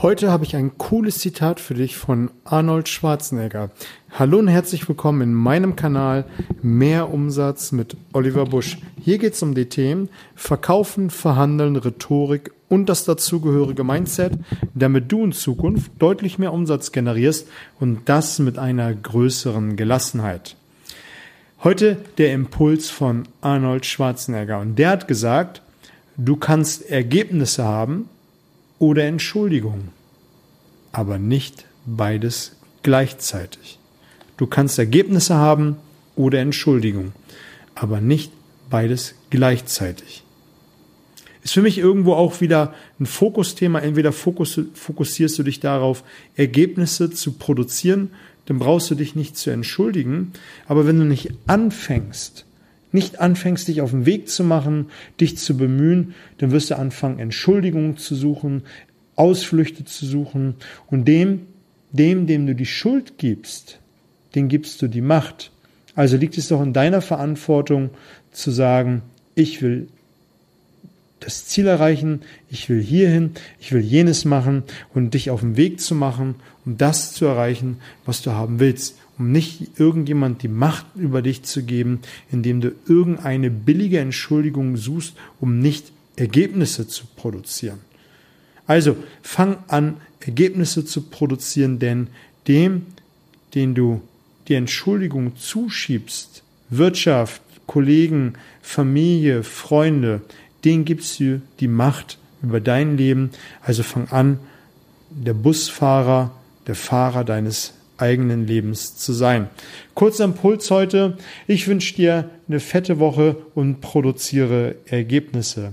Heute habe ich ein cooles Zitat für dich von Arnold Schwarzenegger. Hallo und herzlich willkommen in meinem Kanal Mehr Umsatz mit Oliver Busch. Hier geht es um die Themen Verkaufen, Verhandeln, Rhetorik und das dazugehörige Mindset, damit du in Zukunft deutlich mehr Umsatz generierst und das mit einer größeren Gelassenheit. Heute der Impuls von Arnold Schwarzenegger und der hat gesagt, du kannst Ergebnisse haben, oder Entschuldigung, aber nicht beides gleichzeitig. Du kannst Ergebnisse haben oder Entschuldigung, aber nicht beides gleichzeitig. Ist für mich irgendwo auch wieder ein Fokusthema. Entweder fokus, fokussierst du dich darauf, Ergebnisse zu produzieren, dann brauchst du dich nicht zu entschuldigen. Aber wenn du nicht anfängst, nicht anfängst, dich auf den Weg zu machen, dich zu bemühen, dann wirst du anfangen, Entschuldigungen zu suchen, Ausflüchte zu suchen und dem, dem, dem du die Schuld gibst, den gibst du die Macht. Also liegt es doch in deiner Verantwortung zu sagen, ich will das Ziel erreichen, ich will hierhin, ich will jenes machen und dich auf den Weg zu machen, um das zu erreichen, was du haben willst um nicht irgendjemand die Macht über dich zu geben, indem du irgendeine billige Entschuldigung suchst, um nicht Ergebnisse zu produzieren. Also fang an, Ergebnisse zu produzieren, denn dem, den du die Entschuldigung zuschiebst, Wirtschaft, Kollegen, Familie, Freunde, den gibst du die Macht über dein Leben. Also fang an, der Busfahrer, der Fahrer deines eigenen Lebens zu sein. Kurzer Impuls heute. Ich wünsche dir eine fette Woche und produziere Ergebnisse.